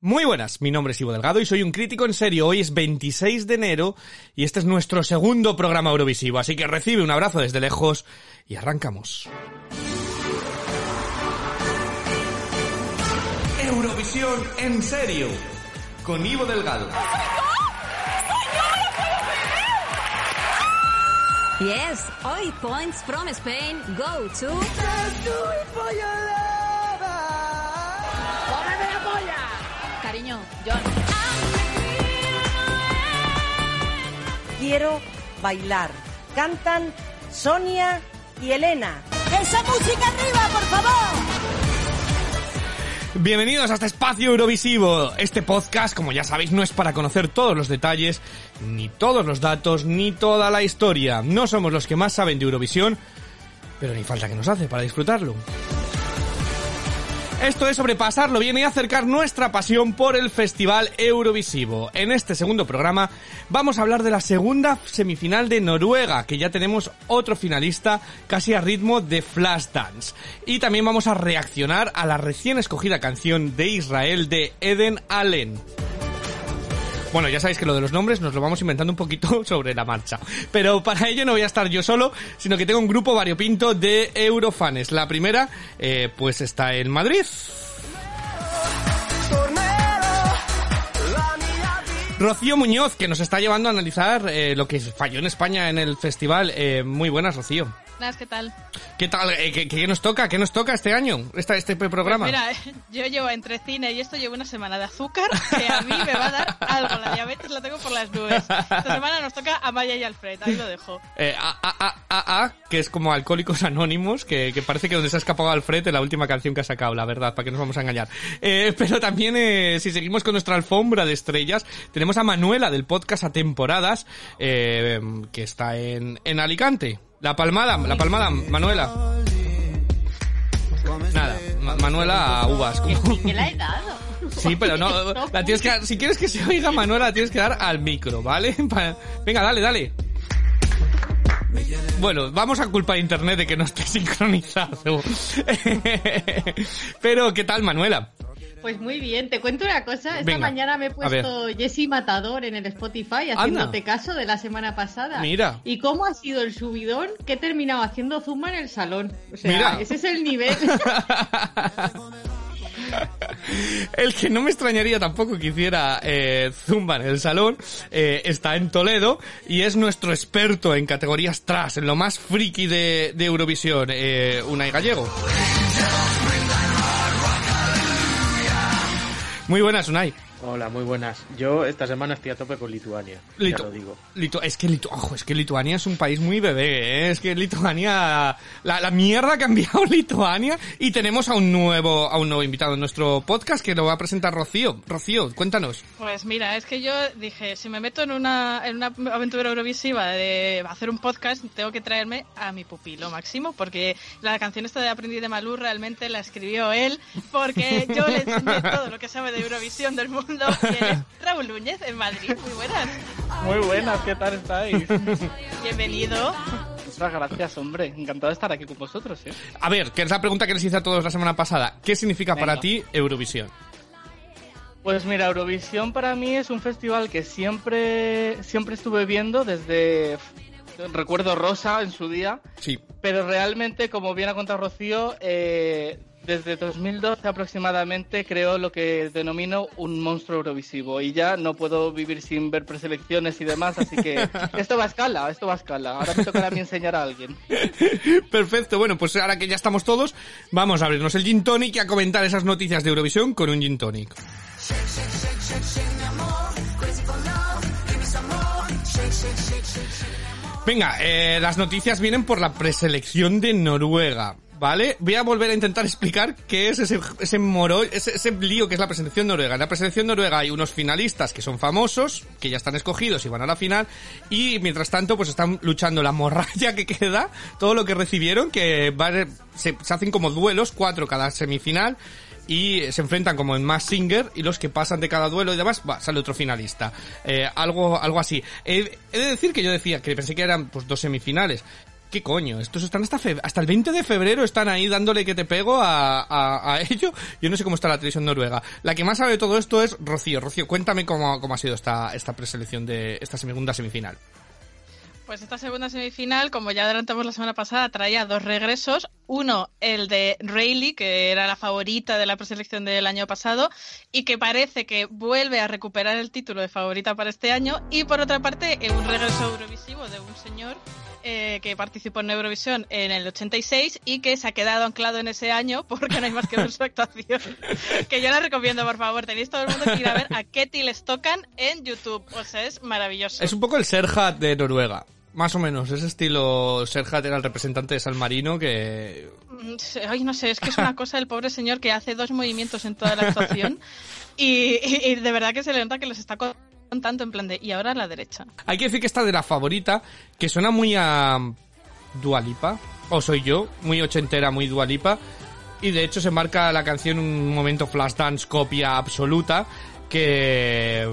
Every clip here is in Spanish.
muy buenas, mi nombre es Ivo Delgado y soy un crítico en serio. Hoy es 26 de enero y este es nuestro segundo programa Eurovisivo, así que recibe un abrazo desde lejos y arrancamos. Eurovisión en serio, con Ivo Delgado. Yes, hoy points from Spain go to... Cariño, John. Quiero bailar. Cantan Sonia y Elena. ¡Esa música arriba, por favor! Bienvenidos a este espacio Eurovisivo. Este podcast, como ya sabéis, no es para conocer todos los detalles, ni todos los datos, ni toda la historia. No somos los que más saben de Eurovisión, pero ni falta que nos hace para disfrutarlo. Esto es sobrepasarlo bien y acercar nuestra pasión por el Festival Eurovisivo. En este segundo programa vamos a hablar de la segunda semifinal de Noruega, que ya tenemos otro finalista casi a ritmo de Flashdance. Y también vamos a reaccionar a la recién escogida canción de Israel de Eden Allen. Bueno, ya sabéis que lo de los nombres nos lo vamos inventando un poquito sobre la marcha. Pero para ello no voy a estar yo solo, sino que tengo un grupo variopinto de eurofanes. La primera, eh, pues está en Madrid. Rocío Muñoz, que nos está llevando a analizar eh, lo que falló en España en el festival. Eh, muy buenas, Rocío. ¿qué tal? ¿Qué tal? Eh, ¿qué, qué, nos toca? ¿Qué nos toca este año? Esta, este programa. Pues mira, yo llevo entre cine y esto llevo una semana de azúcar que a mí me va a dar algo. La diabetes la tengo por las nubes. Esta semana nos toca a Maya y Alfred, ahí lo dejo. Eh, a, a, a, a, que es como Alcohólicos Anónimos, que, que, parece que donde se ha escapado Alfred en la última canción que ha sacado, la verdad, para que nos vamos a engañar. Eh, pero también, eh, si seguimos con nuestra alfombra de estrellas, tenemos a Manuela del podcast A Temporadas, eh, que está en, en Alicante. La palmada, la palmada, Manuela. Nada, Ma Manuela a uvas. Como... ¿Qué la he dado? Sí, pero no, la tienes que dar, si quieres que se oiga Manuela, la tienes que dar al micro, ¿vale? Venga, dale, dale. Bueno, vamos a culpar a internet de que no esté sincronizado. Pero, ¿qué tal, Manuela? Pues muy bien, te cuento una cosa. Esta Venga, mañana me he puesto Jesse Matador en el Spotify haciéndote Anda. caso de la semana pasada. Mira. ¿Y cómo ha sido el subidón que he terminado haciendo zumba en el salón? O sea, Mira. ese es el nivel. El que no me extrañaría tampoco que hiciera eh, Zumba en el salón eh, está en Toledo y es nuestro experto en categorías tras, en lo más friki de, de Eurovisión, eh, Unai Gallego. Muy buenas, Unai. Hola, muy buenas. Yo esta semana estoy a tope con Lituania. Litu ya lo digo. Litu es que Litu ojo, es que Lituania es un país muy bebé, ¿eh? es que Lituania la, la, mierda ha cambiado Lituania y tenemos a un nuevo a un nuevo invitado en nuestro podcast que lo va a presentar Rocío. Rocío, cuéntanos. Pues mira, es que yo dije, si me meto en una en una aventura eurovisiva de hacer un podcast, tengo que traerme a mi pupilo Máximo porque la canción esta de Aprendí de Malú realmente la escribió él porque yo le enseñé todo lo que sabe de Eurovisión del mundo Raúl Núñez en Madrid. Muy buenas. Muy buenas, ¿qué tal estáis? Bienvenido. Muchas gracias, hombre. Encantado de estar aquí con vosotros. ¿eh? A ver, que es la pregunta que les hice a todos la semana pasada. ¿Qué significa Venga. para ti Eurovisión? Pues mira, Eurovisión para mí es un festival que siempre, siempre estuve viendo desde recuerdo Rosa en su día. Sí. Pero realmente, como bien ha contado Rocío, eh, desde 2012 aproximadamente creo lo que denomino un monstruo eurovisivo y ya no puedo vivir sin ver preselecciones y demás, así que esto va a escala, esto va a escala. Ahora me tocará a mí enseñar a alguien. Perfecto, bueno, pues ahora que ya estamos todos, vamos a abrirnos el gin tonic y a comentar esas noticias de Eurovisión con un gin tonic. Venga, eh, las noticias vienen por la preselección de Noruega. ¿Vale? Voy a volver a intentar explicar qué es ese, ese moro, ese, ese lío que es la presentación noruega. En la presentación noruega hay unos finalistas que son famosos, que ya están escogidos y van a la final, y mientras tanto pues están luchando la morralla que queda, todo lo que recibieron, que va, se, se hacen como duelos, cuatro cada semifinal, y se enfrentan como en más Singer y los que pasan de cada duelo y demás, va, sale otro finalista. Eh, algo, algo así. He, he, de decir que yo decía que pensé que eran pues dos semifinales. ¿Qué coño? Estos están hasta, hasta el 20 de febrero, están ahí dándole que te pego a, a, ello. Yo no sé cómo está la televisión noruega. La que más sabe de todo esto es Rocío. Rocío, cuéntame cómo, cómo ha sido esta, esta preselección de esta segunda semifinal. Pues esta segunda semifinal, como ya adelantamos la semana pasada, traía dos regresos. Uno, el de Rayleigh, que era la favorita de la preselección del año pasado y que parece que vuelve a recuperar el título de favorita para este año. Y por otra parte, un regreso eurovisivo de un señor eh, que participó en Eurovisión en el 86 y que se ha quedado anclado en ese año porque no hay más que ver su actuación. que yo la recomiendo, por favor. Tenéis todo el mundo que ir a ver a Ketty les tocan en YouTube. O sea, es maravilloso. Es un poco el Serhat de Noruega. Más o menos, ese estilo Serhat era el representante de San Marino que... Ay, no sé, es que es una cosa del pobre señor que hace dos movimientos en toda la actuación y, y, y de verdad que se le nota que les está tanto en plan de y ahora a la derecha. Hay que decir que esta de la favorita, que suena muy a Dualipa, o soy yo, muy ochentera, muy Dualipa, y de hecho se marca la canción un momento flash dance copia absoluta que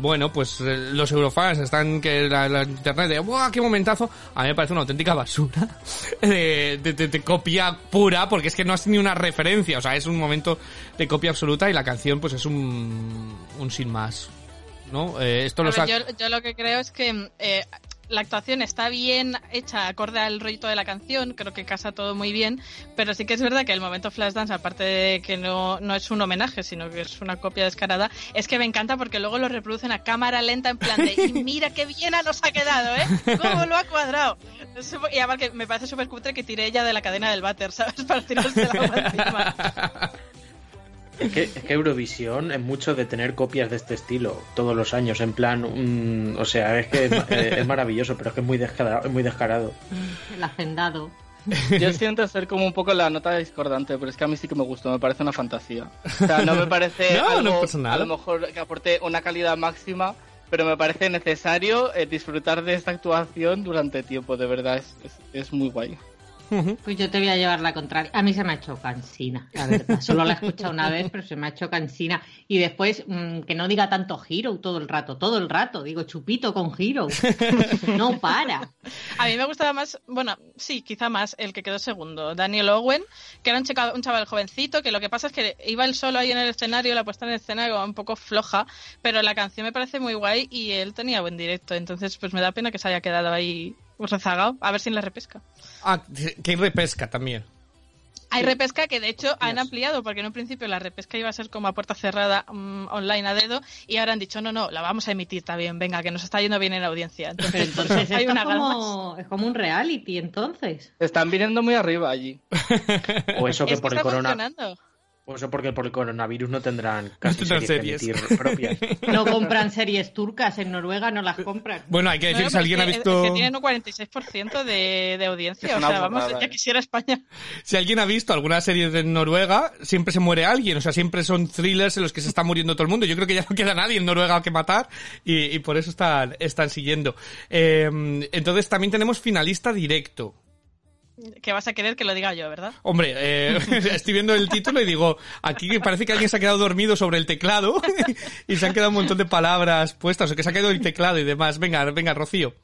bueno pues los eurofans están que la, internet de ¡buah, qué momentazo! A mí me parece una auténtica basura de, de, copia pura porque es que no es ni una referencia, o sea, es un momento de copia absoluta y la canción pues es un, un sin más. ¿No? Eh, esto lo ver, yo, yo, lo que creo es que eh, la actuación está bien hecha, acorde al rollito de la canción, creo que casa todo muy bien, pero sí que es verdad que el momento Flashdance, aparte de que no, no es un homenaje, sino que es una copia descarada, es que me encanta porque luego lo reproducen a cámara lenta en plan de, y mira qué bien nos ha quedado, ¿eh? ¿Cómo lo ha cuadrado? Y además que me parece súper cutre que tiré ella de la cadena del váter, ¿sabes? Para tirarse agua encima. Es que, es que, Eurovisión es mucho de tener copias de este estilo todos los años, en plan, um, o sea, es que es, es, maravilloso, pero es que es muy descarado. Es muy descarado. El hacendado. Yo siento ser como un poco la nota discordante, pero es que a mí sí que me gustó, me parece una fantasía. O sea, no me parece no, algo, no a lo mejor que aporte una calidad máxima, pero me parece necesario eh, disfrutar de esta actuación durante tiempo, de verdad, es, es, es muy guay. Pues yo te voy a llevar la contraria. A mí se me ha hecho cansina, la verdad. Solo la he escuchado una vez, pero se me ha hecho cansina. Y después, mmm, que no diga tanto Hero todo el rato, todo el rato. Digo, chupito con Hero. No para. A mí me gustaba más, bueno, sí, quizá más el que quedó segundo, Daniel Owen, que era un chaval, un chaval jovencito, que lo que pasa es que iba él solo ahí en el escenario, la puesta en escena iba un poco floja, pero la canción me parece muy guay y él tenía buen directo. Entonces, pues me da pena que se haya quedado ahí rezagado, a ver si le repesca. Ah, que hay repesca también. Hay repesca que de hecho han ampliado, porque en un principio la repesca iba a ser como a puerta cerrada um, online a dedo, y ahora han dicho, no, no, la vamos a emitir también, venga, que nos está yendo bien en la audiencia. Entonces, entonces hay una es, como, es como un reality, entonces. Están viniendo muy arriba allí. o eso que es por que el está corona. O eso porque por el coronavirus no tendrán casi tendrán series, propias. No compran series turcas en Noruega, no las compran. Bueno, hay que decir No, si alguien ha visto... que tienen un 46% de, de audiencia, o sea, vamos, ya eh. quisiera España. Si alguien ha visto alguna serie de Noruega, siempre se muere alguien. O sea, siempre son thrillers en los que se está muriendo todo el mundo. Yo creo que ya no queda nadie en Noruega que matar y, y por eso están, están siguiendo. Eh, entonces también tenemos finalista directo. Que vas a querer que lo diga yo, ¿verdad? Hombre, eh, estoy viendo el título y digo, aquí parece que alguien se ha quedado dormido sobre el teclado y se han quedado un montón de palabras puestas o que se ha quedado el teclado y demás. Venga, venga, Rocío.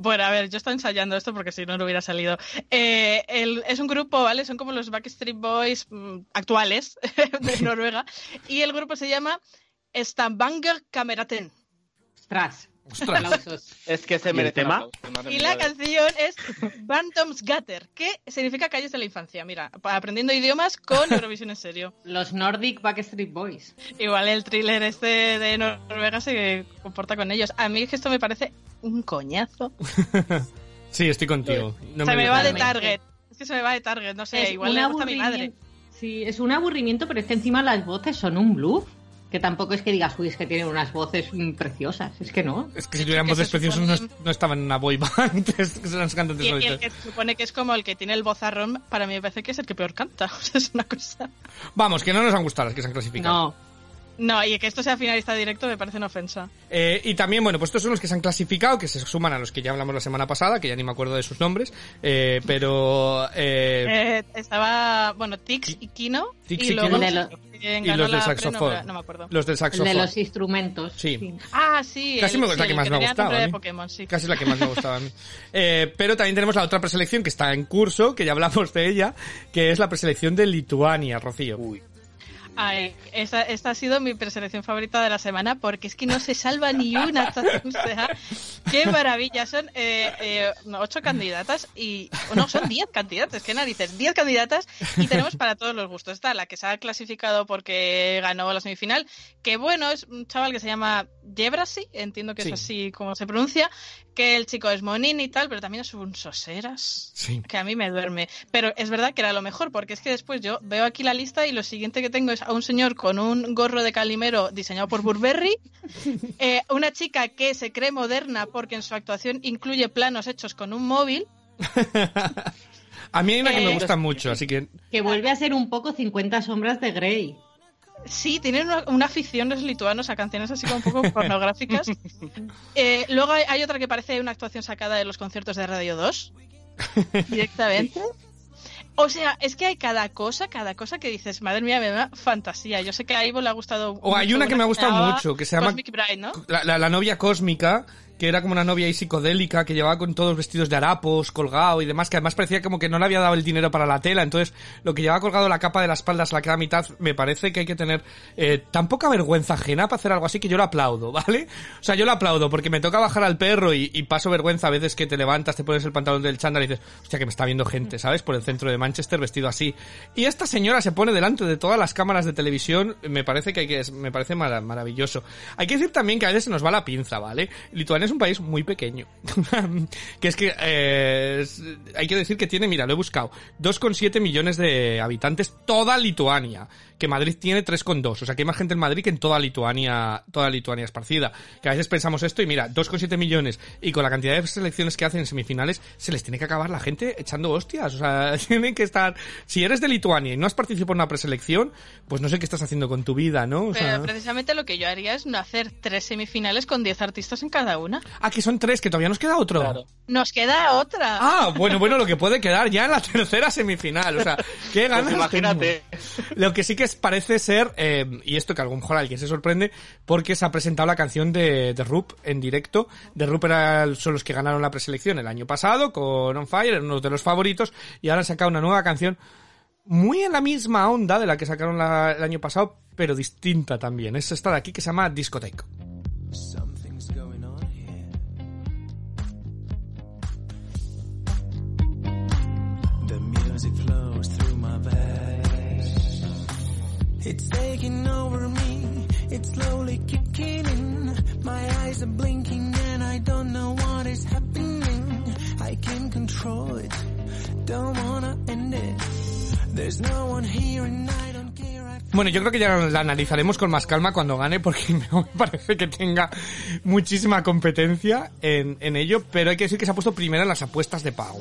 Bueno, a ver, yo estoy ensayando esto porque si no, no hubiera salido. Eh, el- es un grupo, ¿vale? Son como los Backstreet Boys mm, actuales de Noruega. Y el grupo se llama Stambanger Kameraten. Ostras. Aplausos. Es que se ¿Y el merece tema? aplauso, Y la canción es Bandomsgatter, que significa calles de la infancia. Mira, aprendiendo idiomas con Eurovisión en serio. Los Nordic Backstreet Boys. Igual el thriller este de Noruega se comporta con ellos. A mí es que esto me parece un coñazo. Sí, estoy contigo. No se me, va de. Target. Es que se me va de Target, no sé, Es igual le gusta a mi madre. Sí, es un aburrimiento, pero es que encima las voces son un bluff. Que tampoco es que digas, uy, es que tienen unas voces preciosas. Es que no. Es que si tuvieran voces preciosas supone- no, no estaban en una boy band, es que son los cantantes Y, y el que se supone que es como el que tiene el vozarrón, para mí me parece que es el que peor canta. O sea, es una cosa. Vamos, que no nos han gustado las que se han clasificado. No. No, y que esto sea finalista directo me parece una ofensa. Eh, y también, bueno, pues estos son los que se han clasificado, que se suman a los que ya hablamos la semana pasada, que ya ni me acuerdo de sus nombres, eh, pero... eh, Eh, estaba, bueno, Tix y Kino. Tix y y luego Kino. Y los del la saxofón. No, me acuerdo. Los del El saxofón. de los instrumentos. Sí. Ah, sí. Casi el- me gusta sí, que el más me ha tenía gustado. nombre a de mí. Pokémon, sí. Casi la que más me gustaba a mí. Eh, pero también tenemos la otra preselección que está en curso, que ya hablamos de ella, que es la preselección de Lituania, Rocío. Uy. Ay, esta, esta ha sido mi preselección favorita de la semana porque es que no se salva ni una. O sea, qué maravilla. Son eh, eh, ocho candidatas y. No, son diez candidatas. ¿Qué narices? Diez candidatas y tenemos para todos los gustos. Está la que se ha clasificado porque ganó la semifinal. Que bueno, es un chaval que se llama Jebrasi, entiendo que Sí. es así como se pronuncia. Que el chico es monín y tal, pero también es un soseras Sí. que a mí me duerme. Pero es verdad que era lo mejor, porque es que después yo veo aquí la lista y lo siguiente que tengo es a un señor con un gorro de calimero diseñado por Burberry, eh, una chica que se cree moderna porque en su actuación incluye planos hechos con un móvil. A mí hay una que me Eh, gusta mucho, así que... Que vuelve a ser un poco 50 sombras de Grey. Sí, tienen una, una afición los lituanos a canciones así como un poco pornográficas. Eh, luego hay, hay otra que parece una actuación sacada de los conciertos de Radio 2, directamente. O sea, es que hay cada cosa, cada cosa que dices, madre mía, me da fantasía. Yo sé que a Ivo le ha gustado. O hay mucho una que me ha gustado mucho, que se llama- Cosmic Bride, ¿no? La, la- la novia cósmica, que era como una novia ahí psicodélica, que llevaba con todos vestidos de harapos, colgado y demás, que además parecía como que no le había dado el dinero para la tela, entonces lo que llevaba colgado la capa de la espalda hasta la queda mitad, me parece que hay que tener eh, tan poca vergüenza ajena para hacer algo así que yo lo aplaudo, ¿vale? O sea, yo lo aplaudo porque me toca bajar al perro y, y paso vergüenza a veces que te levantas, te pones el pantalón del chándal y dices, hostia, que me está viendo gente, ¿sabes? Por el centro de Manchester vestido así. Y esta señora se pone delante de todas las cámaras de televisión, me parece que hay que, me parece mara- maravilloso. Hay que decir también que a veces se nos va la pinza, ¿vale? Lituania es un país muy pequeño. que es que, eh, hay que decir que tiene, mira, lo he buscado, 2,7 millones de habitantes, toda Lituania. Que Madrid tiene 3,2. O sea, que hay más gente en Madrid que en toda Lituania, toda Lituania esparcida. Que a veces pensamos esto y mira, 2,7 millones y con la cantidad de selecciones que hacen en semifinales, se les tiene que acabar la gente echando hostias. O sea, tienen que estar, si eres de Lituania y no has participado en una preselección, pues no sé qué estás haciendo con tu vida, ¿no? O sea, Pero precisamente lo que yo haría es no hacer tres semifinales con diez artistas en cada una. ah, que son tres, que todavía nos queda otro. Claro. Nos queda otra. Ah, bueno, bueno, lo que puede quedar ya en la tercera semifinal. O sea, qué ganas. Pues imagínate. tengo. Lo que sí que parece ser, eh, y esto que a lo mejor alguien se sorprende, porque se ha presentado la canción de, de Rup en directo. De Rup era- son los que ganaron la preselección el año pasado con On Fire, eran uno de los favoritos, y ahora han sacado una nueva canción muy en la misma onda de la que sacaron el año pasado, pero distinta también. Es esta de aquí que se llama veins. It's taking over me. It's slowly kicking in. My eyes are blinking and I don't know what is happening. I can't control it. Don't wanna end it. There's no one here and I don't care. I Bueno, yo creo que ya la analizaremos con más calma cuando gane porque me parece que tenga muchísima competencia en, en ello, pero hay que decir que se ha puesto primera en las apuestas de pago.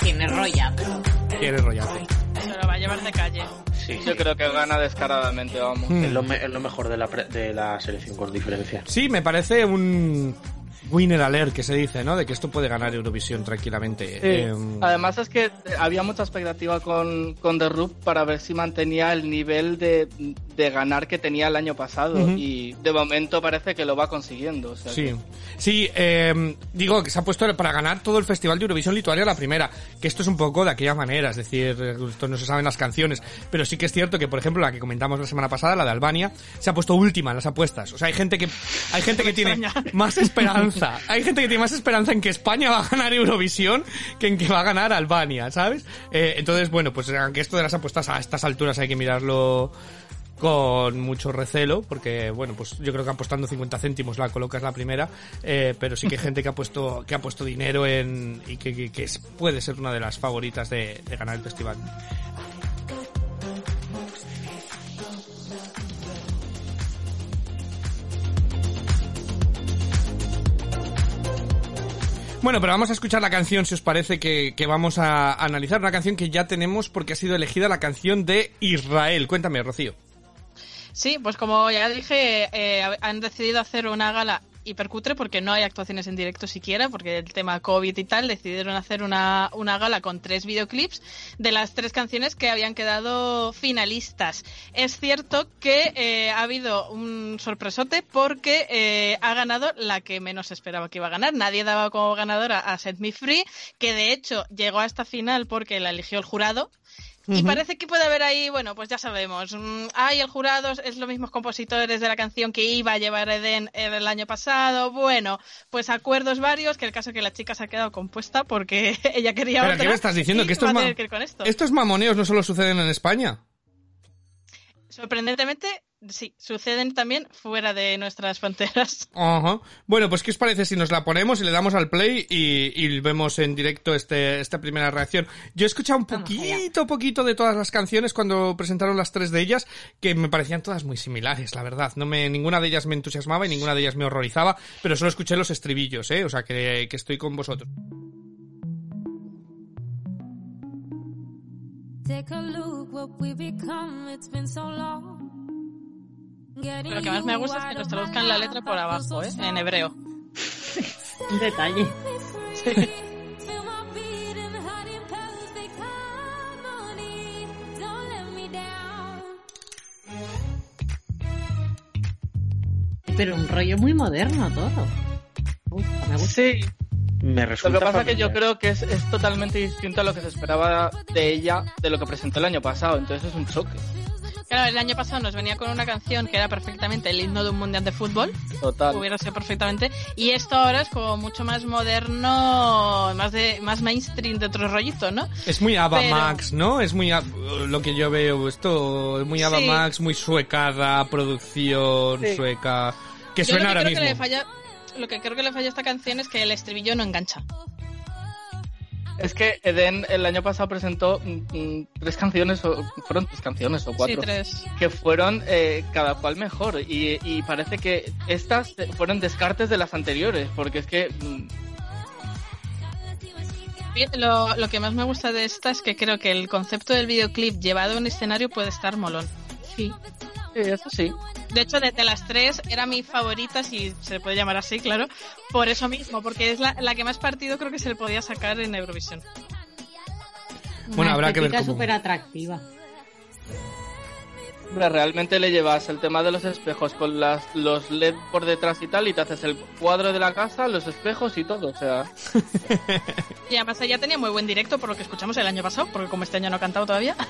Tiene rolla. Quiere rollazo. Se lo va a llevar de calle. Sí, Yo creo que gana descaradamente, vamos. Hmm. es, lo, me- es lo mejor de la, pre- de la selección con diferencia. Sí, me parece un winner alert que se dice, ¿no? De que esto puede ganar Eurovisión tranquilamente. Sí. Eh, Además es que había mucha expectativa con, con The Roop para ver si mantenía el nivel de, de ganar que tenía el año pasado y de momento parece que lo va consiguiendo. o sea Sí, que- sí, eh, digo que se ha puesto para ganar todo el Festival de Eurovisión Lituania la primera, que esto es un poco de aquella manera, es decir, esto no se saben las canciones, pero sí que es cierto que, por ejemplo, la que comentamos la semana pasada, la de Albania, se ha puesto última en las apuestas. O sea, hay gente que, hay gente que tiene más esperanza, hay gente que tiene más esperanza en que España va a ganar Eurovisión que en que va a ganar Albania, ¿sabes? Eh, entonces, bueno, pues aunque esto de las apuestas a estas alturas hay que mirarlo con mucho recelo, porque bueno, pues yo creo que apostando 50 céntimos la colocas la primera, eh, pero sí que hay gente que ha puesto, que ha puesto dinero en, y que, puede ser una de las favoritas de ganar el festival. Bueno, pero vamos a escuchar la canción, si os parece, que, vamos a analizar. Una canción que ya tenemos porque ha sido elegida la canción de Israel. Cuéntame, Rocío. Sí, pues como ya dije, eh, han decidido hacer una gala hipercutre porque no hay actuaciones en directo siquiera, porque el tema COVID y tal, decidieron hacer una, una gala con tres videoclips de las tres canciones que habían quedado finalistas. Es cierto que eh, ha habido un sorpresote porque eh, ha ganado la que menos esperaba que iba a ganar. Nadie daba como ganadora a Set Me Free, que de hecho llegó a esta final porque la eligió el jurado, y parece que puede haber ahí, bueno, pues ya sabemos. mm, Ay, el jurado es los mismos compositores de la canción que iba a llevar Eden el año pasado. Bueno, pues acuerdos varios, que el caso es que la chica se ha quedado compuesta porque ella quería Pero, otra. ¿qué me estás diciendo? Que ma- que ir con esto. Estos mamoneos no solo suceden en España. Sorprendentemente, sí, suceden también fuera de nuestras fronteras. Ajá. Bueno, pues ¿qué os parece si nos la ponemos y le damos al play y, y vemos en directo este, esta primera reacción? Yo he escuchado un poquito, poquito de todas las canciones cuando presentaron las tres de ellas, que me parecían todas muy similares, la verdad. No me, ninguna de ellas me entusiasmaba y ninguna de ellas me horrorizaba, pero solo escuché los estribillos, eh, o sea que, que estoy con vosotros. Take a look what we become. It's been so long. Lo que más me gusta es que nos traduzcan la letra por abajo, ¿eh? en hebreo. Un detalle. Pero un rollo muy moderno todo. Uf, me gusta. Sí, Me lo resulta que pasa es que yo familiar. creo que es, es totalmente distinto a lo que se esperaba de ella de lo que presentó el año pasado, entonces es un choque. Claro, el año pasado nos venía con una canción que era perfectamente el himno de un mundial de fútbol. Total. hubiera sido perfectamente. Y esto ahora es como mucho más moderno, más de más mainstream de otro rollito, ¿no? Es muy Ava Pero- Max, ¿no? Es muy lo que yo veo esto, es muy Ava Sí. Max, muy suecada, producción Sí. sueca, que Yo lo suena ahora creo mismo. Que le falla, lo que creo que le falla a esta canción es que el estribillo no engancha. Es que Eden el año pasado presentó mm, mm, tres canciones, o fueron tres canciones o cuatro, Sí, tres. que fueron eh, cada cual mejor. Y, y parece que estas fueron descartes de las anteriores, porque es que mm, Bien, Lo, lo que más me gusta de esta es que creo que el concepto del videoclip llevado a un escenario puede estar molón. sí, sí, eso sí. De hecho, de, de las tres era mi favorita, si se puede llamar así, claro, por eso mismo, porque es la, la que más partido creo que se le podía sacar en Eurovisión. Bueno, habrá que ver cómo- súper atractiva. Hombre, realmente le llevas el tema de los espejos con las, los LED por detrás y tal, y te haces el cuadro de la casa, los espejos y todo. O sea, Y además ella tenía muy buen directo por lo que escuchamos el año pasado, porque como este año no ha cantado todavía.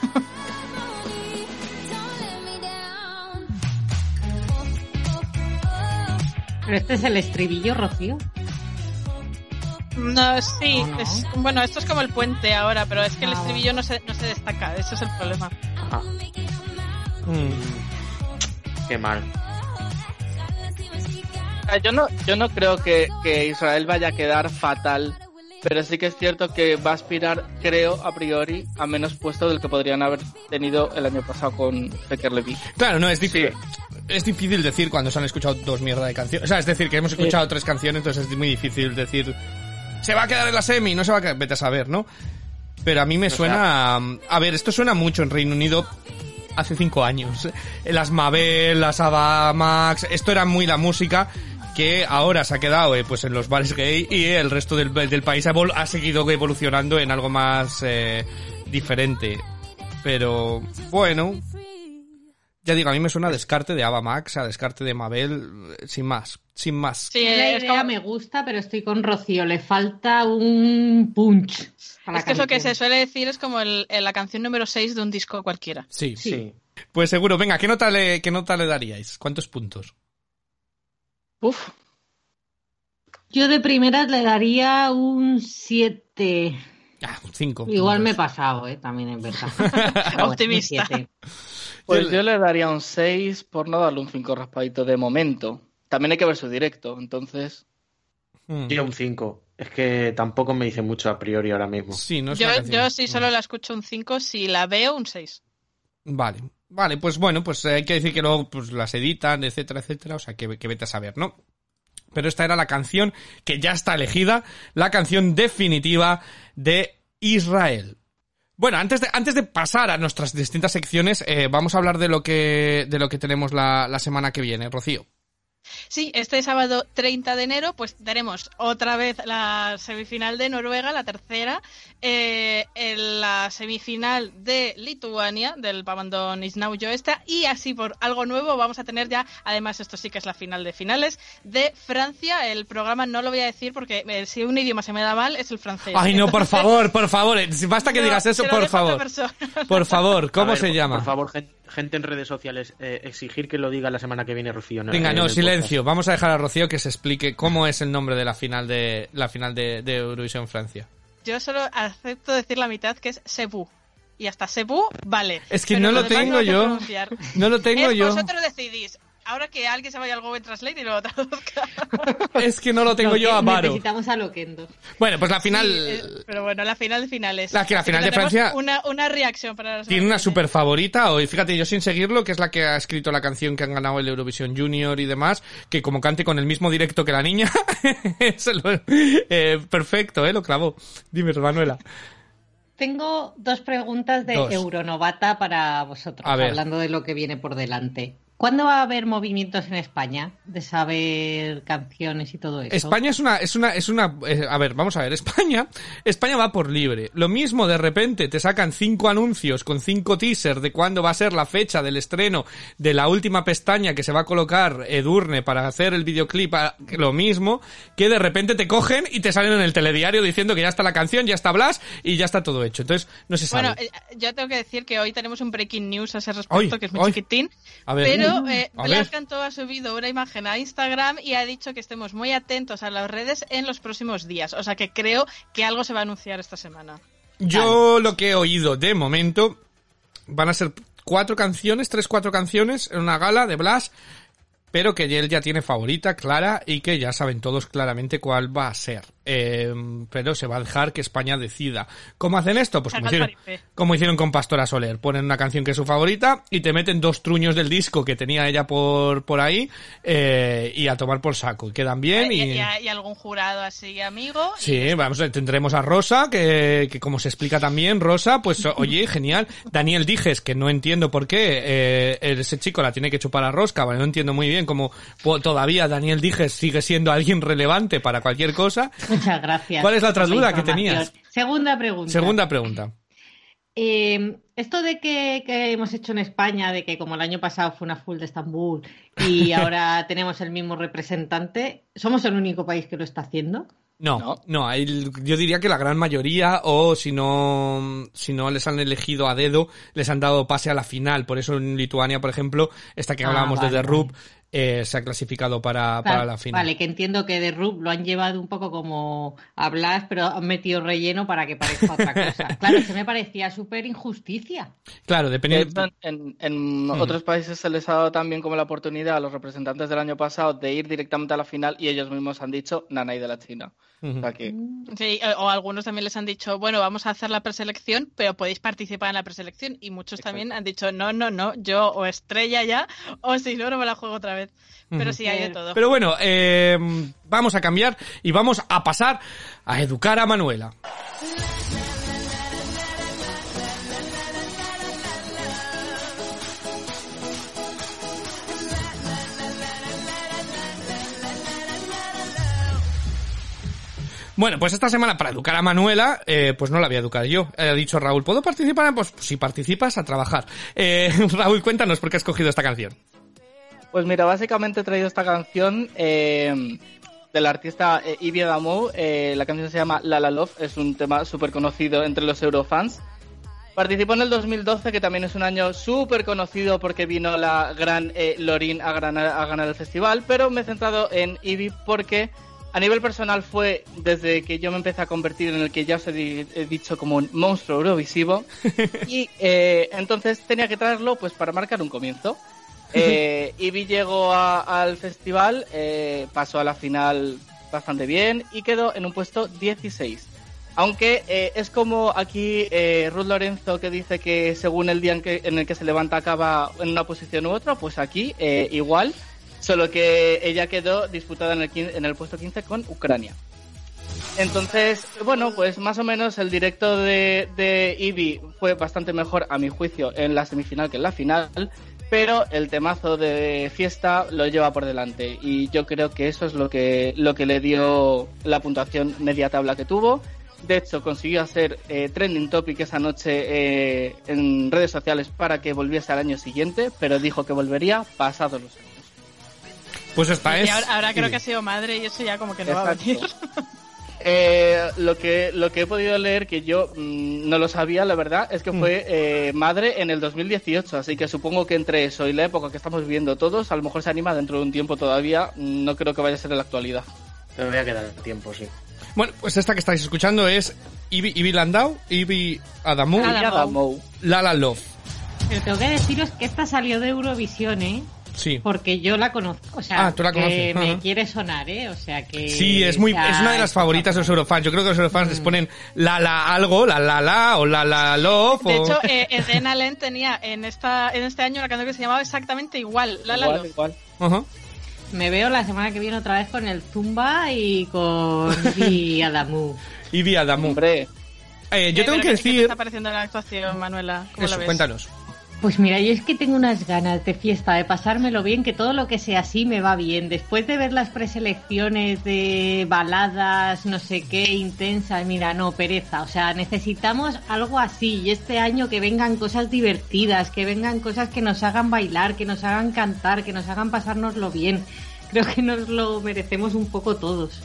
Pero este es el estribillo, Rocío. No, sí, No, no. es- bueno, esto es como el puente ahora, pero es que el Ah, estribillo no se, no se destaca, ese es el problema. Ah, Mm. qué mal. Yo no, yo no creo que, que Israel vaya a quedar fatal, pero sí que es cierto que va a aspirar, creo, a priori, a menos puesto del que podrían haber tenido el año pasado con Becker Levy. Claro, no, es difícil. Es difícil decir cuando se han escuchado dos mierda de canciones. O sea, es decir, que hemos escuchado tres canciones, entonces es muy difícil decir. Se va a quedar en la semi, no se va a quedar. Vete a saber, ¿no? Pero a mí me suena. A, a ver, esto suena mucho en Reino Unido hace cinco años. Las Mabel, las Ava Max, esto era muy la música que ahora se ha quedado eh, pues en los bares gay y el resto del, del país ha, ha seguido evolucionando en algo más eh, diferente. Pero bueno, ya digo, a mí me suena a descarte de Ava Max, a descarte de Mabel, eh, sin más, sin más. Sí, la idea como- me gusta, pero estoy con Rocío. Le falta un punch. es que es lo que se suele decir es como el- el- la canción número 6 de un disco cualquiera. Sí. Sí. Pues seguro, venga, ¿qué nota le, qué nota le daríais? ¿Cuántos puntos? Uf, Yo de primeras le daría un 7. Ah, cinco. Igual me he pasado, ¿eh? También es verdad. Bueno, Optimista. un siete. Pues Yo- le daría un 6 por no darle un 5 raspadito de momento. También hay que ver su directo, entonces... Mm. Yo un 5. Es que tampoco me dice mucho a priori ahora mismo. Sí, no es yo sí solo la escucho un 5, si la veo un 6. Vale, vale, pues bueno, pues eh, hay que decir que luego pues las editan, etcétera, etcétera, o sea, que, que vete a saber, ¿no? pero esta era la canción que ya está elegida, la canción definitiva de Israel. Bueno, antes de, antes de pasar a nuestras distintas secciones, eh, vamos a hablar de lo que, de lo que tenemos la, la semana que viene, Rocío. Sí, este sábado 30 de enero, pues tenemos otra vez la semifinal de Noruega, la tercera, eh, en la semifinal de Lituania, del Pavandón Isnau Joesta, y así por algo nuevo vamos a tener ya, además esto sí que es la final de finales, de Francia. El programa no lo voy a decir porque eh, si un idioma se me da mal es el francés. Ay, no, por favor, por favor. eh, Basta que No, digas eso, por favor. Por favor, ¿cómo ver, se por- llama? Por favor, gen- gente en redes sociales, eh, exigir que lo diga la semana que viene Rocío. Venga, en no, silencio. Vamos a dejar a Rocío que se explique cómo es el nombre de la final de la final de, de Eurovisión Francia. Yo solo acepto decir la mitad que es Cebu. Y hasta Cebu, vale. Es que Pero no lo tengo yo. No lo tengo Es yo. Vosotros decidís. Ahora que alguien se vaya al Google Translate y lo traduzca. Es que no lo tengo yo a Varo. Necesitamos a Loquendo. Bueno, pues la final Sí, eh, pero bueno, la final de finales. La que la final de Francia- Una, una reacción para la tiene una super favorita. Hoy, fíjate, yo sin seguirlo, que es la que ha escrito la canción que han ganado el Eurovisión Junior y demás, que como cante con el mismo directo que la niña, es lo- eh, perfecto, ¿eh? Lo clavó. Dime, Manuela. Tengo dos preguntas de Dos. Euronovata para vosotros, hablando de lo que viene por delante. ¿Cuándo va a haber movimientos en España de saber canciones y todo eso? España es una, es una, es una, eh, a ver, vamos a ver, España, España va por libre. Lo mismo de repente te sacan cinco anuncios con cinco teasers de cuándo va a ser la fecha del estreno de la última pestaña que se va a colocar Edurne para hacer el videoclip, a- lo mismo, que de repente te cogen y te salen en el telediario diciendo que ya está la canción, ya está Blas y ya está todo hecho. Entonces, no se sabe. Bueno, eh, yo tengo que decir que hoy tenemos un breaking news a ese respecto, que es muy ay. chiquitín. A ver. Pero eh, A Blas ver. Cantó ha subido una imagen a Instagram y ha dicho que estemos muy atentos a las redes en los próximos días. O sea que creo que algo se va a anunciar esta semana. Yo lo que he oído de momento van a ser cuatro canciones, tres, cuatro canciones en una gala de Blas, pero que él ya tiene favorita, clara, y que ya saben todos claramente cuál va a ser. Eh, pero se va a dejar que España decida. ¿Cómo hacen esto? Pues como hicieron, paripé. como hicieron con Pastora Soler. Ponen una canción que es su favorita y te meten dos truños del disco que tenía ella por, por ahí eh, y a tomar por saco. Y quedan bien y, y... y- y algún jurado así amigo. Sí, vamos, eh, tendremos a Rosa, que, que como se explica también, Rosa, pues oye, genial. Daniel Dijes, que no entiendo por qué eh, ese chico la tiene que chupar a rosca, ¿vale? no entiendo muy bien cómo todavía Daniel Dijes sigue siendo alguien relevante para cualquier cosa. Muchas gracias. ¿Cuál es la otra duda que tenías? Segunda pregunta. Segunda pregunta. Eh, esto de que, que hemos hecho en España, de que como el año pasado fue una full de Estambul y ahora tenemos el mismo representante, ¿somos el único país que lo está haciendo? No, no, hay- yo diría que la gran mayoría, o si no, si no les han elegido a dedo, les han dado pase a la final. Por eso en Lituania, por ejemplo, esta que Ah, hablábamos vale, de The Rub, eh, se ha clasificado para, para la final. Vale, que entiendo que de RUB lo han llevado un poco como a Blas, pero han metido relleno para que parezca otra cosa. Claro, que me parecía súper injusticia. Claro, De depende. hecho, en, en Ujú. otros países se les ha dado también como la oportunidad a los representantes del año pasado de ir directamente a la final y ellos mismos han dicho Nanay de la China. O sea que Sí, o, o algunos también les han dicho, bueno, vamos a hacer la preselección, pero podéis participar en la preselección. Y muchos también han dicho, no, no, no, yo o estrella ya, o si no, no me la juego otra vez. Pero sí, hay de todo. Pero bueno, eh, vamos a cambiar y vamos a pasar a educar a Manuela. Bueno, pues esta semana para educar a Manuela, eh, pues no la voy a educar yo. Eh, Ha dicho Raúl, ¿puedo participar? Pues si participas, a trabajar. Eh, Raúl, cuéntanos por qué has escogido esta canción. Pues mira, básicamente he traído esta canción eh, del artista eh, Ivy Adamo. Eh, la canción se llama La La Love, es un tema súper conocido entre los eurofans. Participó en el 2012, que también es un año súper conocido porque vino la gran eh, Lorin a ganar, a ganar el festival, pero me he centrado en Ivy porque a nivel personal fue desde que yo me empecé a convertir en el que ya os he, di- he dicho como un monstruo eurovisivo y eh, entonces tenía que traerlo pues para marcar un comienzo. Eh, Ivy llegó a- al festival, eh, pasó a la final bastante bien y quedó en un puesto 16. Aunque eh, es como aquí eh, Ruth Lorenzo que dice que según el día en, que, en el que se levanta acaba en una posición u otra, pues aquí eh, igual. Solo que ella quedó disputada en el, quin- en el puesto 15 con Ucrania. Entonces, bueno, pues más o menos el directo de, de Ivy fue bastante mejor, a mi juicio, en la semifinal que en la final, pero el temazo de fiesta lo lleva por delante. Y yo creo que eso es lo que, lo que le dio la puntuación media tabla que tuvo. De hecho, consiguió hacer eh, trending topic esa noche eh, en redes sociales para que volviese al año siguiente, pero dijo que volvería pasados los años. Pues esta Y es. ahora, ahora creo que ha sido madre y eso ya como que no va a venir. Eh, lo que lo que he podido leer que yo mm, no lo sabía la verdad es que fue eh, madre en el 2018 así que supongo que entre eso y la época que estamos viviendo todos a lo mejor se anima dentro de un tiempo todavía mm, no creo que vaya a ser en la actualidad Todavía queda tiempo, sí. Bueno, pues esta que estáis escuchando es Ivy, Ivy Landau, Ivy Adamou, Adamou. Adamou. Lala Love. Pero tengo que deciros que esta salió de Eurovisión, ¿eh? Sí. Porque yo la conozco. O sea, Ah, tú la que me quiere sonar, ¿eh? O sea que. Sí, es muy, es una de las favoritas de los Eurofans. Yo creo que los Eurofans les ponen la la algo, la la la o la la love. De o- hecho, eh, Edena Len tenía en esta en este año una canción que se llamaba exactamente igual, La La igual, Love. igual. Me veo la semana que viene otra vez con el Zumba y con y Adamu. Ivy Adamou. hombre Eh, yo Eh, tengo que ¿qué- ¿Qué te decir... está pareciendo la actuación, Manuela? ¿Cómo Eso, la ves? cuéntanos. Pues mira, yo es que tengo unas ganas de fiesta, de pasármelo bien, que todo lo que sea así me va bien. Después de ver las preselecciones de baladas, no sé qué, intensas, mira, no, pereza. O sea, necesitamos algo así. Y este año que vengan cosas divertidas, que vengan cosas que nos hagan bailar, que nos hagan cantar, que nos hagan pasárnoslo bien. Creo que nos lo merecemos un poco todos.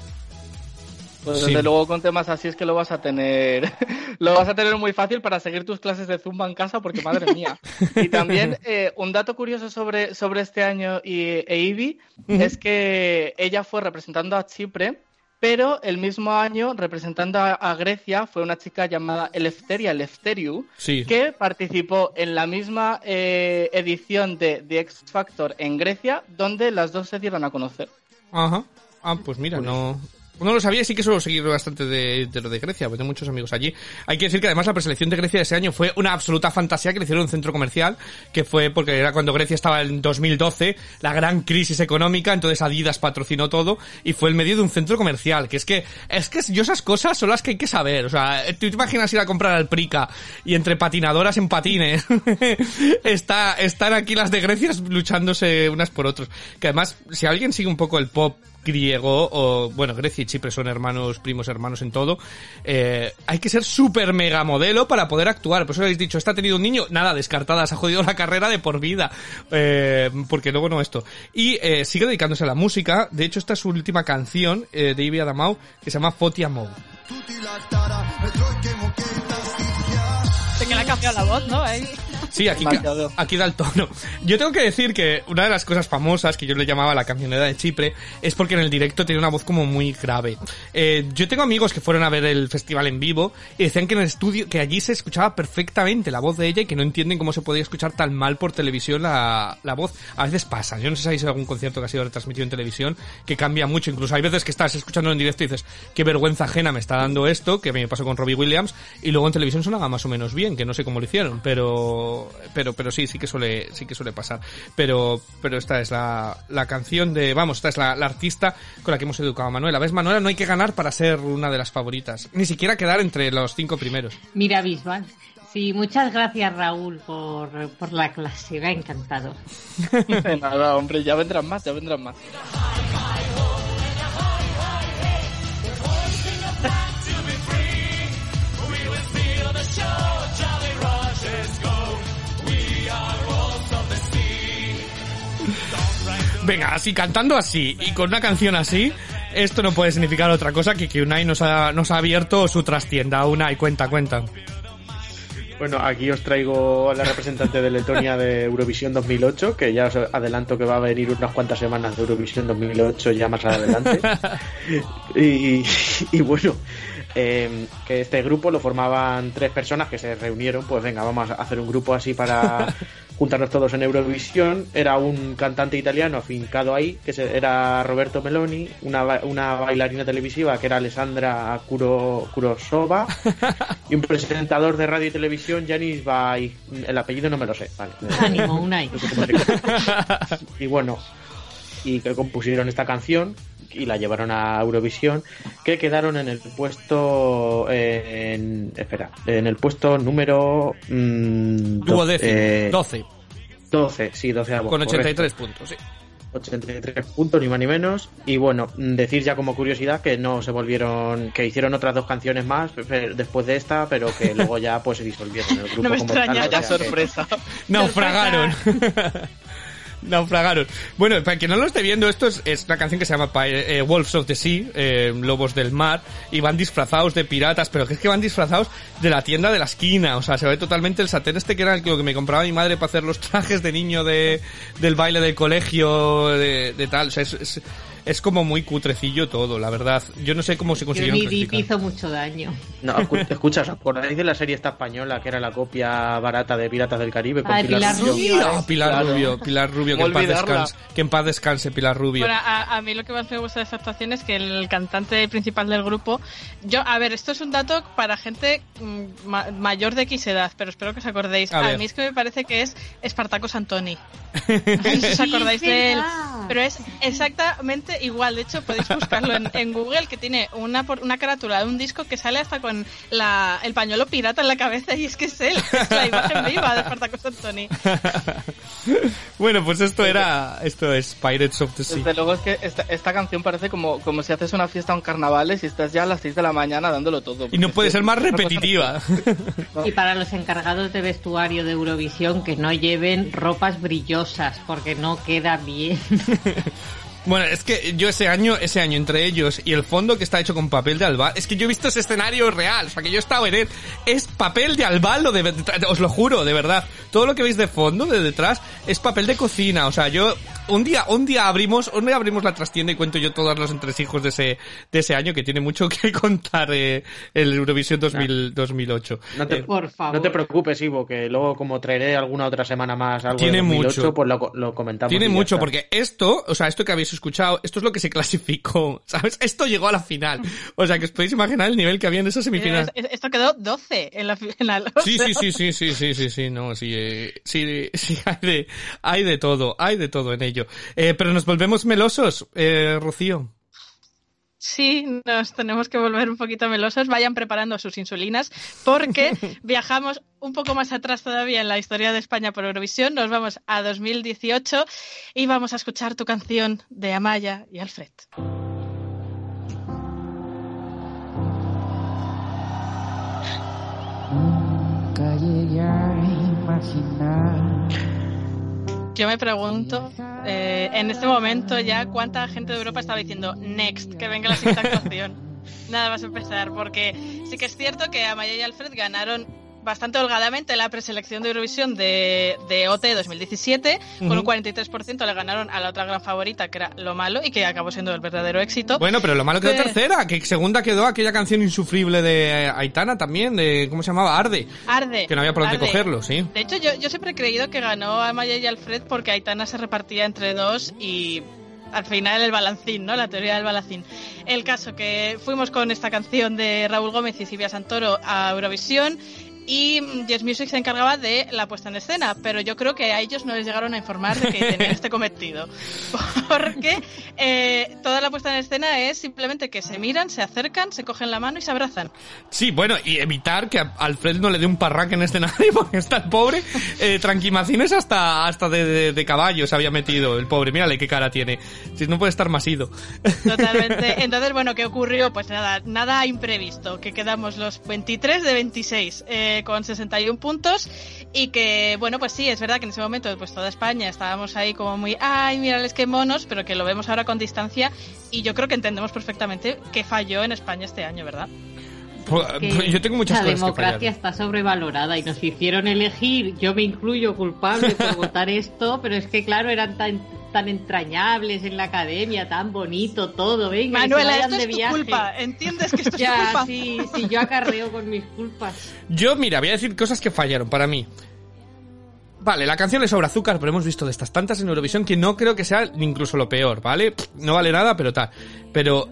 Pues Sí. desde luego con temas así es que lo vas a tener lo vas a tener muy fácil para seguir tus clases de zumba en casa porque madre mía y también eh, un dato curioso sobre sobre este año y e es que ella fue representando a Chipre pero el mismo año representando a, a Grecia fue una chica llamada Eleftheria Eleftheriou Sí. que participó en la misma eh, edición de The X Factor en Grecia donde las dos se dieron a conocer Ajá. Ah, pues mira, no... No lo sabía sí que suelo seguir bastante de, de lo de Grecia, porque tengo muchos amigos allí. Hay que decir que además la preselección de Grecia de ese año fue una absoluta fantasía que hicieron un centro comercial, que fue porque era cuando Grecia estaba en 2012, la gran crisis económica, entonces Adidas patrocinó todo y fue el medio de un centro comercial, que es que, es que yo esas cosas son las que hay que saber, o sea, ¿tú te imaginas ir a comprar al Prica y entre patinadoras en patines está, están aquí las de Grecia luchándose unas por otros? Que además, si alguien sigue un poco el pop griego o bueno Grecia y Chipre son hermanos primos hermanos en todo eh, hay que ser súper mega modelo para poder actuar. Por eso habéis dicho esta ha tenido un niño nada descartada se ha jodido la carrera de por vida eh, porque luego no esto. Y eh, sigue dedicándose a la música. De hecho esta es su última canción eh, de Ivy Adamau que se llama Fotia Mou De que le ha cambiado la voz, ¿no? Ahí. Sí, aquí, da el tono. Yo tengo que decir que una de las cosas famosas que yo le llamaba la camionera de Chipre es porque en el directo tiene una voz como muy grave. Eh, yo tengo amigos que fueron a ver el festival en vivo y decían que en el estudio, que allí se escuchaba perfectamente la voz de ella y que no entienden cómo se podía escuchar tan mal por televisión la, la voz. A veces pasa. Yo no sé si a algún concierto que ha sido retransmitido en televisión que cambia mucho. Incluso hay veces que estás escuchando en directo y dices, qué vergüenza ajena me está dando esto, que me pasó con Robbie Williams, y luego en televisión sonaba más o menos bien, que no sé cómo lo hicieron, pero, pero, pero sí, sí que suele, sí que suele pasar. Pero, pero esta es la, la canción de, vamos, esta es la, la artista con la que hemos educado a Manuela. ¿Ves, Manuela? No hay que ganar para ser una de las favoritas. Ni siquiera quedar entre los cinco primeros. Mira, Bisbal. Sí, muchas gracias Raúl por, por la clase, me ha encantado. De nada, hombre, ya vendrán más, ya vendrán más. Venga, así, cantando así y con una canción así, esto no puede significar otra cosa que que Unai nos ha, nos ha abierto su trastienda. Unai, cuenta, cuenta. Bueno, aquí os traigo a la representante de Letonia de Eurovisión 2008, que ya os adelanto que va a venir unas cuantas semanas de Eurovisión 2008 ya más adelante. y, y bueno, eh, que este grupo lo formaban tres personas que se reunieron, pues venga, vamos a hacer un grupo así para juntarnos todos en Eurovisión. Era un cantante italiano afincado ahí, que era Roberto Meloni, una, una bailarina televisiva que era Alessandra Kuro, Kurosova y un presentador de radio y televisión, Janis Bay. El apellido no me lo sé, vale. Ánimo, Unai. Y bueno, y que compusieron esta canción y la llevaron a Eurovisión, que quedaron en el puesto eh, en espera, en el puesto número mm, do- eh, 12, 12, sí, 12 con 83 puntos, sí. 83 puntos, ni más ni menos. Y bueno, mm, decir ya como curiosidad que no se volvieron, que hicieron otras dos canciones más eh, después de esta, pero que luego ya pues se disolvieron el grupo No me como extraña. tal, o Vaya sea que- sorpresa. Naufragaron. Naufragaron. Bueno, para quien no lo esté viendo, esto es, es una canción que se llama Pi- eh, Wolves of the Sea, eh, Lobos del Mar, y van disfrazados de piratas, pero es que van disfrazados de la tienda de la esquina, o sea, se ve totalmente el satén este que era el que me compraba mi madre para hacer los trajes de niño de, del baile del colegio, de, de tal, o sea, es, es, es como muy cutrecillo todo, la verdad. Yo no sé cómo se consiguieron Johnny Depp hizo mucho daño. No, escu- escucha, ¿os acordáis de la serie esta española que era la copia barata de Piratas del Caribe con Ah, Pilar Pilar Rubio? Rubio. Ah, Pilar Claro. Rubio, Pilar Rubio, que en, ¿Cómo paz descanse, que en paz descanse Pilar Rubio. Bueno, a, a mí lo que más me gusta de esta actuación es que el cantante principal del grupo, yo, a ver, esto es un dato para gente mm, ma- mayor de X edad, pero espero que os acordéis. A A, mí es que me parece que es Espartacos Antoni. No sé si os acordáis de él, pero es exactamente igual. De hecho, podéis buscarlo en, en Google, que tiene una, por- una carátula de un disco que sale hasta con la, el pañuelo pirata en la cabeza y es que es él, es la imagen viva de Espartacos Antoni. bueno, pues esto era, esto es Pirates of the Sea. Desde luego es que esta, esta canción parece como, como si haces una fiesta o un carnavales y estás ya a las 6 de la mañana dándolo todo. Y no puede ser más repetitiva. Y para los encargados de vestuario de Eurovisión, que no lleven ropas brillosas, porque no queda bien. Bueno, es que yo ese año, ese año entre ellos y el fondo que está hecho con papel de albal, es que yo he visto ese escenario real, o sea que yo he estado en él, es papel de albal, lo de, os lo juro, de verdad. Todo lo que veis de fondo, de detrás, es papel de cocina, o sea, yo un día, un día abrimos, un día abrimos la trastienda y cuento yo todos los entresijos de ese, de ese año que tiene mucho que contar eh, el Eurovisión 2000, 2008. No te, Eh, Por favor. no te preocupes, Ivo, que luego como traeré alguna otra semana más algo Tiene de 2008, mucho. pues lo, lo comentamos. Tiene mucho, está. porque esto, o sea, esto que habéis escuchado, esto es lo que se clasificó, ¿sabes? Esto llegó a la final. O sea, que os podéis imaginar el nivel que había en esa semifinal. Es- Esto quedó 12 en la final. o Sí, sí, sí, sí, sí, sí, sí, sí, no, sí, eh, sí, sí, hay de, hay de todo, hay de todo en ello. Eh, pero nos volvemos melosos, eh, Rocío. Sí, nos tenemos que volver un poquito melosos. Vayan preparando sus insulinas porque viajamos un poco más atrás todavía en la historia de España por Eurovisión. Nos vamos a 2018 y vamos a escuchar tu canción de Amaya y Alfred. Nunca llegué a imaginar. Yo me pregunto, eh, en este momento ya, ¿cuánta gente de Europa estaba diciendo next, que venga la siguiente actuación? Nada más empezar, porque sí que es cierto que Amaya y Alfred ganaron bastante holgadamente la preselección de Eurovisión de, de OT 2017, con un Ujú. 43% le ganaron a la otra gran favorita, que era Lo Malo, y que acabó siendo el verdadero éxito. Bueno, pero lo malo quedó Que- tercera, que segunda quedó aquella canción insufrible de Aitana también, de, ¿cómo se llamaba? Arde. Arde. Que no había por dónde cogerlo, sí. De hecho, yo, yo siempre he creído que ganó Amaya y Alfred porque Aitana se repartía entre dos y al final el balancín, ¿no? La teoría del balancín. El caso que fuimos con esta canción de Raúl Gómez y Silvia Santoro a Eurovisión y Yes Music se encargaba de la puesta en escena, pero yo creo que a ellos no les llegaron a informar de que tenían este cometido. Porque eh, toda la puesta en escena es simplemente que se miran, se acercan, se cogen la mano y se abrazan. Sí, bueno, y evitar que a Alfred no le dé un parraque en escenario, porque está el pobre, eh, tranquimacines hasta, hasta de, de, de caballo se había metido, el pobre, mírale qué cara tiene. Si no puede estar más ido. Totalmente. Entonces, bueno, ¿qué ocurrió? Pues nada, nada imprevisto, que quedamos los 23 de 26 eh, con 61 puntos y que, bueno, pues sí, es verdad que en ese momento, pues toda España estábamos ahí como muy, ay, mírales qué monos, pero que lo vemos ahora con distancia y yo creo que entendemos perfectamente qué falló en España este año, ¿verdad? Pues, Que yo tengo muchas la cosas que democracia fallar. está sobrevalorada y nos hicieron elegir, yo me incluyo culpable por votar esto, pero es que claro, eran tan, tan entrañables en la academia, tan bonito todo, venga, Manuela, esto de es tu viaje. culpa, ¿entiendes que esto es tu Ya, culpa? sí, sí, yo acarreo con mis culpas. Yo, mira, voy a decir cosas que fallaron para mí. Vale, la canción le sobra azúcar, pero hemos visto de estas tantas en Eurovisión que no creo que sea incluso lo peor, ¿vale? No vale nada, pero tal. Pero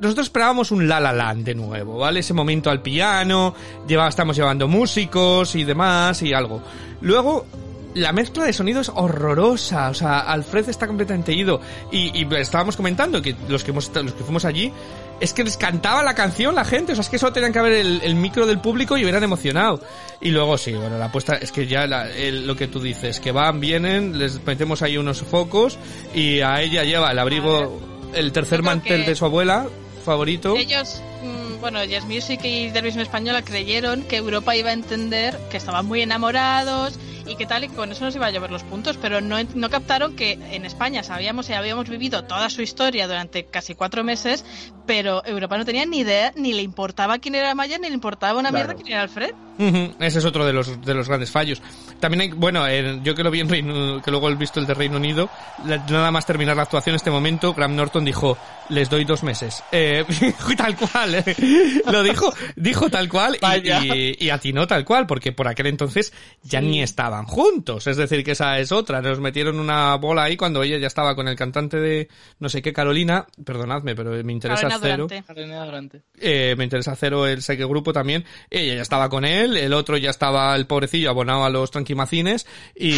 nosotros esperábamos un La La Land de nuevo, ¿vale? Ese momento al piano, lleva, estamos llevando músicos y demás y algo. Luego, la mezcla de sonido es horrorosa, o sea, Alfred está completamente ido. Y, y estábamos comentando que los que, hemos, los que fuimos allí, es que les cantaba la canción la gente, o sea, es que solo tenían que haber el, el micro del público y hubieran emocionado. Y luego sí, bueno, la apuesta es que ya la- el- lo que tú dices, que van, vienen, les metemos ahí unos focos y a ella lleva el abrigo, el tercer mantel que- de su abuela favorito. Ellos, mm, bueno, Jazz Music y Televisión Española creyeron que Europa iba a entender que estaban muy enamorados y que tal, y con eso nos iba a llevar los puntos, pero no, no captaron que en España sabíamos y habíamos vivido toda su historia durante casi cuatro meses, pero Europa no tenía ni idea, ni le importaba quién era Maya, ni le importaba una Claro. mierda quién era Alfred. Ujú, Ese es otro de los, de los grandes fallos. También hay, bueno, eh, yo que lo vi en Reino, que luego he visto el de Reino Unido, la- nada más terminar la actuación en este momento, Graham Norton dijo, les doy dos meses. Eh, tal cual, eh. lo dijo, dijo tal cual y, y, y atinó tal cual, porque por aquel entonces ya ni estaban juntos. Es decir, que esa es otra. Nos metieron una bola ahí cuando ella ya estaba con el cantante de no sé qué Carolina, perdonadme, pero me interesa Carolina cero. Durante. Eh, me interesa cero el sé qué grupo también. Ella ya estaba con él, el otro ya estaba el pobrecillo abonado a los tranquimacines y,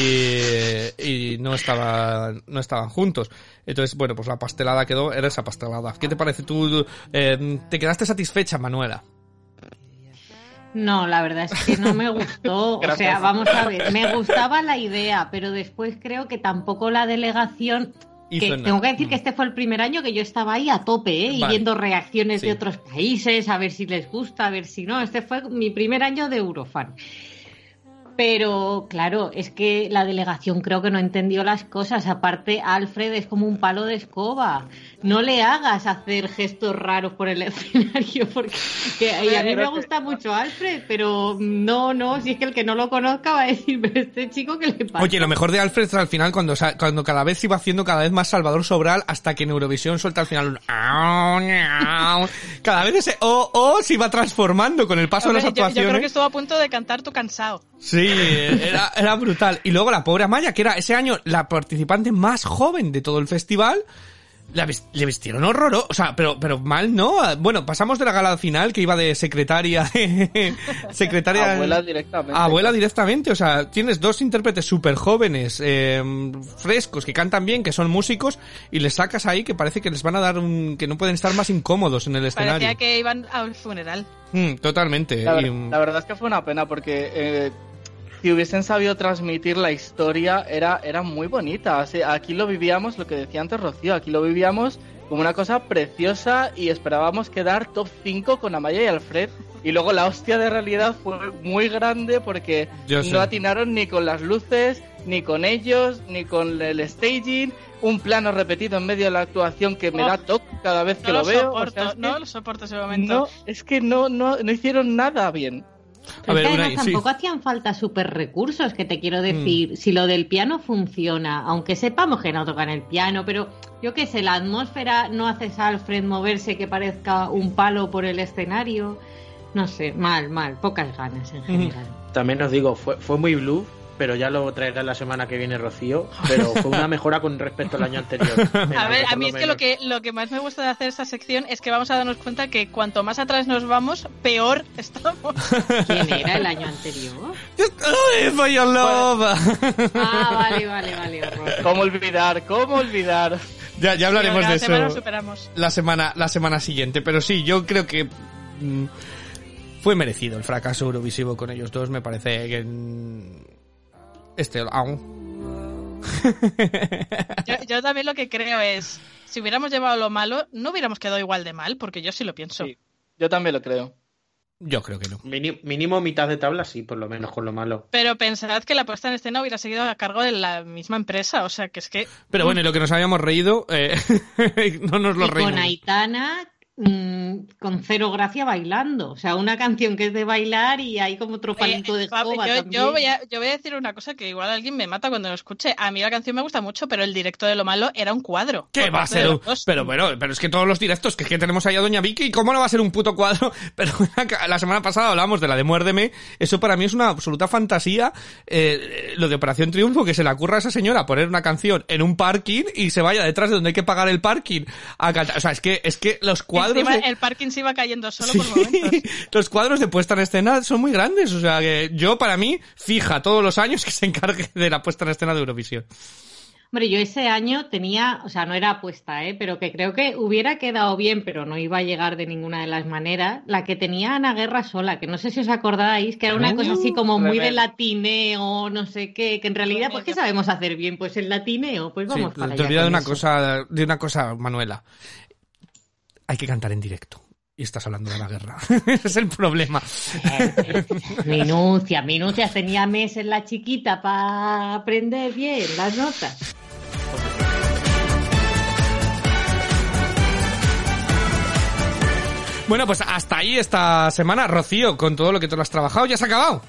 y no estaba, no estaban juntos. Entonces, bueno, pues la pastelada quedó, era esa pastelada. ¿Qué te parece tú? eh, ¿Te quedaste satisfecha, Manuela? No, la verdad es que no me gustó. o sea, vamos a ver, me gustaba la idea, pero después creo que tampoco la delegación. Que tengo que decir que este fue el primer año que yo estaba ahí a tope, ¿eh? Y viendo reacciones Sí. de otros países, a ver si les gusta, a ver si no. Este fue mi primer año de Eurofan. Pero claro, es que la delegación creo que no entendió las cosas. Aparte, Alfred es como un palo de escoba. No le hagas hacer gestos raros por el escenario, porque que- y a mí me gusta mucho Alfred, pero no, no, si es que el que no lo conozca va a decir, pero este chico que le pasa. Oye, lo mejor de Alfred es al final cuando, cuando cada vez se iba haciendo cada vez más Salvador Sobral hasta que en Eurovisión suelta al final un cada vez ese o o se iba transformando con el paso de Hombre, las yo, yo actuaciones. creo que estuvo a punto de cantar Tu cansado. Sí, era, era brutal. Y luego la pobre Amaya, que era ese año la participante más joven de todo el festival, la le vistieron horroroso. O sea, pero, pero mal no. Bueno, pasamos de la gala final que iba de secretaria. secretaria. Abuela directamente. Abuela directamente, o sea, tienes dos intérpretes súper jóvenes, eh, frescos, que cantan bien, que son músicos, y les sacas ahí que parece que les van a dar un... que no pueden estar más incómodos en el escenario. Parecía que iban al funeral. Mm, totalmente. La, ver- y- la verdad es que fue una pena porque eh, si hubiesen sabido transmitir la historia era, era muy bonita. Aquí lo vivíamos, lo que decía antes Rocío, aquí lo vivíamos como una cosa preciosa y esperábamos quedar top 5 con Amaya y Alfred. Y luego la hostia de realidad fue muy grande porque Yo sé. no atinaron ni con las luces, ni con ellos, ni con el staging. Un plano repetido en medio de la actuación que me Oh, da toque cada vez que lo, lo, veo. o sea, es que no lo soporto ese momento. no, es que no, no, no hicieron nada bien. A ver, además sí. tampoco hacían falta super recursos, que te quiero Mm. decir. Si lo del piano funciona, aunque sepamos que no tocan el piano, pero yo qué sé, la atmósfera no haces a Alfred moverse que parezca un palo por el escenario. No sé, mal, mal, pocas ganas en general. También os digo, fue, fue muy blue, pero ya lo traerá la semana que viene Rocío, pero fue una mejora con respecto al año anterior. A ver, a mí es que lo que lo que más me gusta de hacer esta sección es que vamos a darnos cuenta que cuanto más atrás nos vamos, peor estamos. ¿Quién era el año anterior? ¡Ay, soy a loba! Ah, vale, vale, vale. horror. ¿Cómo olvidar? ¿Cómo olvidar? ya, ya hablaremos Cada de semana eso. superamos. la semana la semana siguiente pero sí yo creo que mm, fue merecido el fracaso eurovisivo con ellos dos me parece que este aún Yo, yo también lo que creo es, si hubiéramos llevado lo malo, no hubiéramos quedado igual de mal, porque yo sí lo pienso. Sí, yo también lo creo. yo creo que no Mini- mínimo mitad de tabla, sí, por lo menos con lo malo. Pero pensad que la puesta en escena hubiera seguido a cargo de la misma empresa, o sea que es que pero bueno y lo que nos habíamos reído eh, no nos lo Y con reímos Aitana mm, con cero gracia bailando. O sea, una canción que es de bailar y hay como otro palito de escoba yo, también. yo voy a, yo voy a decir una cosa que igual alguien me mata cuando lo escuche. A mí la canción me gusta mucho, pero el directo de lo malo era un cuadro. ¿Qué va a ser un... Pero bueno, pero es que todos los directos, que es que tenemos ahí a Doña Vicky, ¿cómo no va a ser un puto cuadro? Pero la semana pasada hablábamos de la de Muérdeme, eso para mí es una absoluta fantasía, eh, lo de Operación Triunfo, que se le ocurra a esa señora poner una canción en un parking y se vaya detrás de donde hay que pagar el parking a cantar. O sea, es que, es que los Que cuadros Encima, de- el parking se iba cayendo solo Sí. por momentos. Los cuadros de puesta en escena son muy grandes, o sea que yo para mí fija todos los años que se encargue de la puesta en escena de Eurovisión. Hombre, yo ese año tenía, o sea, no era apuesta, ¿eh? pero que creo que hubiera quedado bien, pero no iba a llegar de ninguna de las maneras, la que tenía Ana Guerra sola, que no sé si os acordáis, que era una cosa así como muy de latineo, no sé qué, que en realidad, pues, ¿qué sabemos hacer bien? Pues el latineo, pues Sí, vamos para te allá olvidas de una eso. cosa, de una cosa, Manuela. Hay que cantar en directo. Y estás hablando de la guerra. Ese es el problema. Minucia, minucias, tenía meses la chiquita para aprender bien las notas. Bueno, pues hasta ahí esta semana, Rocío, con todo lo que tú lo has trabajado. ¿Ya se ha acabado?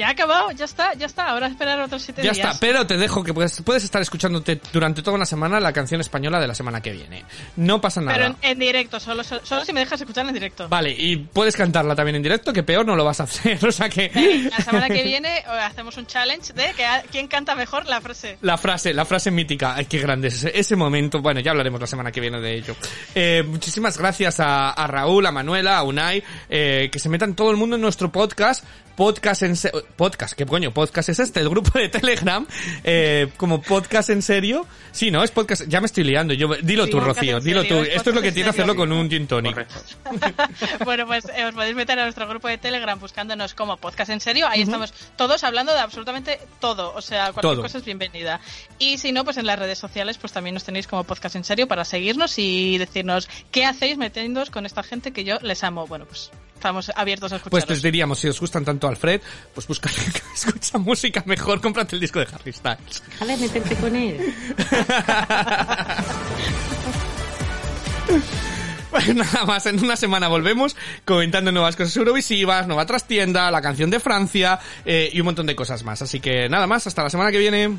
Ya ha acabado, ya está, ya está. Ahora esperar otros siete Ya días. está, pero te dejo que puedes, puedes estar escuchándote durante toda una semana la canción española de la semana que viene. No pasa nada. Pero en, en directo, solo, solo si me dejas escuchar en directo. Vale, y puedes cantarla también en directo, que peor no lo vas a hacer. O sea que La semana que viene eh, hacemos un challenge de que a- quién canta mejor la frase. la frase, la frase mítica, ay, qué grande es ese, ese momento. Bueno, ya hablaremos la semana que viene de ello. Eh, muchísimas gracias a, a Raúl, a Manuela, a Unai, eh, que se metan todo el mundo en nuestro podcast. Podcast en podcast, ¿qué coño? Podcast es este, el grupo de Telegram, eh, como podcast en serio. Sí, no, es podcast, ya me estoy liando. Yo, dilo Sí, tú, Rocío, dilo serio, tú. es Esto es lo que en tiene serio. hacerlo con un gin tonic. bueno, pues eh, os podéis meter a nuestro grupo de Telegram buscándonos como podcast en serio. Ahí estamos todos hablando de absolutamente todo. O sea, cualquier Todo. cosa es bienvenida. Y si no, pues en las redes sociales, pues también nos tenéis como podcast en serio para seguirnos y decirnos qué hacéis metiéndoos con esta gente que yo les amo. Bueno, pues estamos abiertos a Pues escucharos. les diríamos, si os gustan tanto Alfred, pues busca, escucha música mejor, cómprate el disco de Harry Styles. Déjale meterte con él. Pues nada más, en una semana volvemos comentando nuevas cosas eurovisivas, nueva trastienda, la canción de Francia eh, y un montón de cosas más. Así que nada más, hasta la semana que viene.